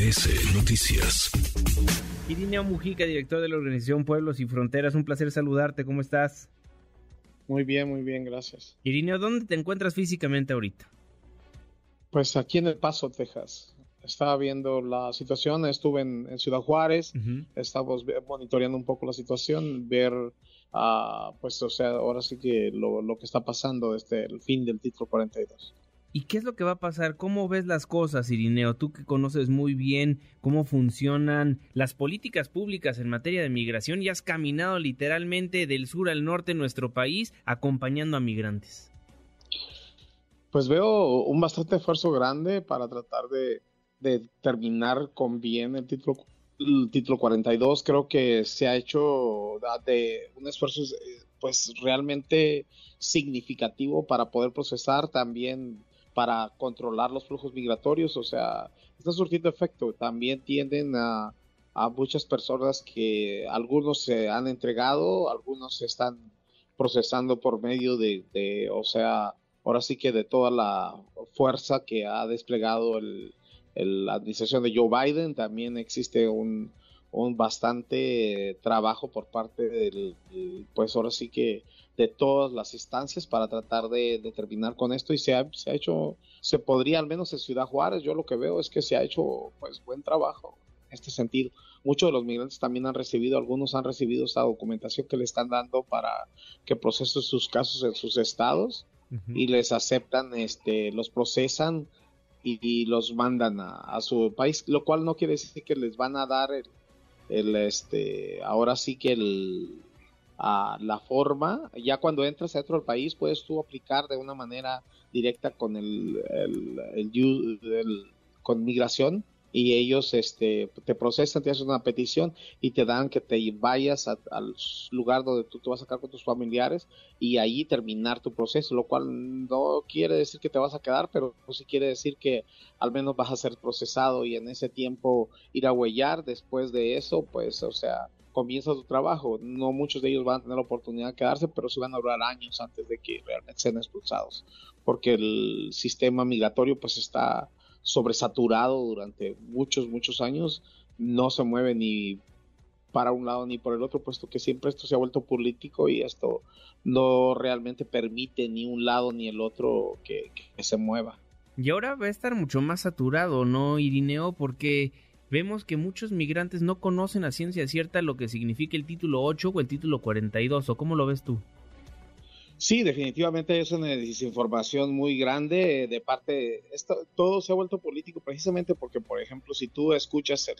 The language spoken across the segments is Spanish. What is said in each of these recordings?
MBS Noticias. Irineo Mujica, director de la organización Pueblos y Fronteras, un placer saludarte, ¿cómo estás? Muy bien, muy bien, gracias. Irineo, ¿dónde te encuentras físicamente ahorita? Pues aquí en El Paso, Texas. Estaba viendo la situación, estuve en, Ciudad Juárez, estamos monitoreando un poco la situación, ver, uh, pues, o sea, ahora sí que lo, lo que está pasando desde el fin del título 42. ¿Y qué es lo que va a pasar? ¿Cómo ves las cosas, Irineo? Tú que conoces muy bien cómo funcionan las políticas públicas en materia de migración y has caminado literalmente del sur al norte en nuestro país acompañando a migrantes. Pues veo un bastante esfuerzo grande para tratar de, terminar con bien el título, el título 42. Creo que se ha hecho de un esfuerzo pues realmente significativo para poder procesar también para controlar los flujos migratorios, o sea, está surtiendo efecto. También tienden a, muchas personas que algunos se han entregado, algunos se están procesando por medio de, o sea, ahora sí que de toda la fuerza que ha desplegado el, la administración de Joe Biden, también existe un, un bastante trabajo por parte del, pues ahora sí que de todas las instancias para tratar de, terminar con esto y se ha, se ha hecho, se podría al menos en Ciudad Juárez, yo lo que veo es que se ha hecho pues buen trabajo en este sentido. Muchos de los migrantes también han recibido, algunos han recibido esta documentación que le están dando para que procesen sus casos en sus estados y les aceptan, este, los procesan y, los mandan a, su país, lo cual no quiere decir que les van a dar el, el este, ahora sí que el, la forma, ya cuando entras dentro del país puedes tú aplicar de una manera directa con el, el, con migración y ellos este, te procesan, te hacen una petición y te dan que te vayas al lugar donde tú te vas a sacar con tus familiares y ahí terminar tu proceso, lo cual no quiere decir que te vas a quedar, pero sí quiere decir que al menos vas a ser procesado y en ese tiempo ir a huellar, después de eso, pues, o sea, comienza tu trabajo. No muchos de ellos van a tener la oportunidad de quedarse, pero sí van a durar años antes de que realmente sean expulsados, porque el sistema migratorio pues está sobresaturado durante muchos, muchos años, no se mueve ni para un lado ni por el otro, puesto que siempre esto se ha vuelto político y esto no realmente permite ni un lado ni el otro que, que se mueva. Y ahora va a estar mucho más saturado, ¿no, Irineo? Porque vemos que muchos migrantes no conocen a ciencia cierta lo que significa el título 8 o el título 42, ¿o cómo lo ves tú? Sí, definitivamente es una desinformación muy grande de parte, todo se ha vuelto político precisamente porque, por ejemplo, si tú escuchas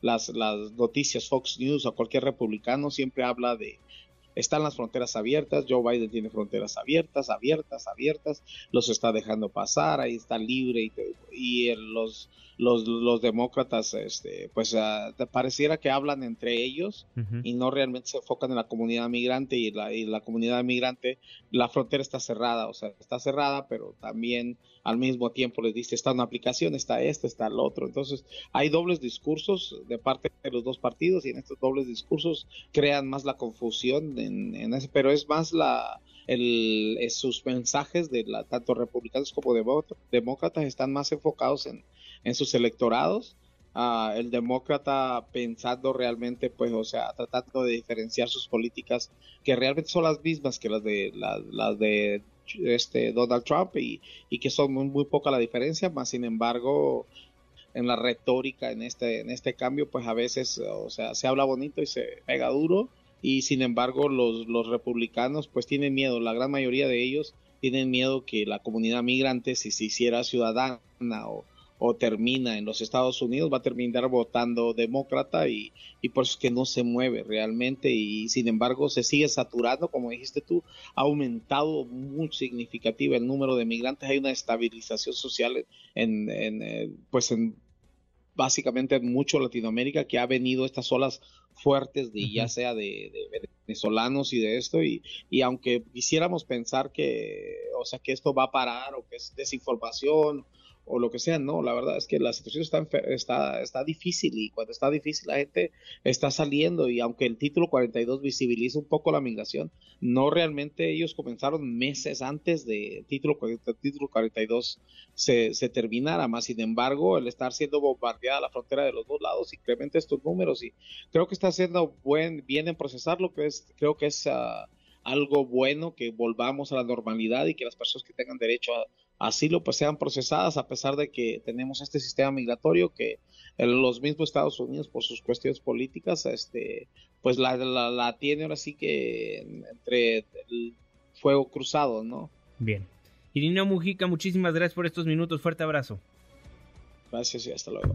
las, las noticias Fox News o cualquier republicano, siempre habla de están las fronteras abiertas, Joe Biden tiene fronteras abiertas, abiertas, abiertas, los está dejando pasar, ahí está libre y los, los, los, demócratas, este, pues uh, pareciera que hablan entre ellos y no realmente se enfocan en la comunidad migrante y la, y la comunidad migrante, la frontera está cerrada, o sea, está cerrada, pero también al mismo tiempo les dice, está una aplicación, está este, está el otro. Entonces, hay dobles discursos de parte de los dos partidos y en estos dobles discursos crean más la confusión en, ese, pero es más la el, sus mensajes de la, tanto republicanos como demócratas están más enfocados en, sus electorados. Uh, el demócrata pensando realmente, pues, o sea, tratando de diferenciar sus políticas que realmente son las mismas que las de este Donald Trump y, que son muy, poca la diferencia, más sin embargo en la retórica en este en este cambio pues a veces o sea se habla bonito y se pega duro y sin embargo los, los republicanos pues tienen miedo. La gran mayoría de ellos tienen miedo que la comunidad migrante si se hiciera ciudadana o, o termina en los Estados Unidos, va a terminar votando demócrata y, y por eso es que no se mueve realmente. Y sin embargo se sigue saturando, como dijiste tú, ha aumentado muy significativo el número de migrantes, hay una estabilización social en, en eh, pues en básicamente en mucho Latinoamérica que ha venido estas olas fuertes de ya sea de, de, venezolanos y de esto y, y aunque quisiéramos pensar que o sea que esto va a parar o que es desinformación o lo que sea, no, la verdad es que la situación está, está, está difícil y cuando está difícil la gente está saliendo y aunque el título 42 visibiliza un poco la migración, no realmente ellos comenzaron meses antes de título, título 42 se, se terminara, más sin embargo el estar siendo bombardeada la frontera de los dos lados incrementa estos números y creo que está haciendo buen, bien en procesarlo, que es, creo que es... Uh, algo bueno, que volvamos a la normalidad y que las personas que tengan derecho a asilo pues sean procesadas a pesar de que tenemos este sistema migratorio que en los mismos Estados Unidos por sus cuestiones políticas este pues la, la, tiene ahora sí que entre el fuego cruzado, ¿no? Bien. Irineo Mujica, muchísimas gracias por estos minutos. Fuerte abrazo. Gracias y hasta luego.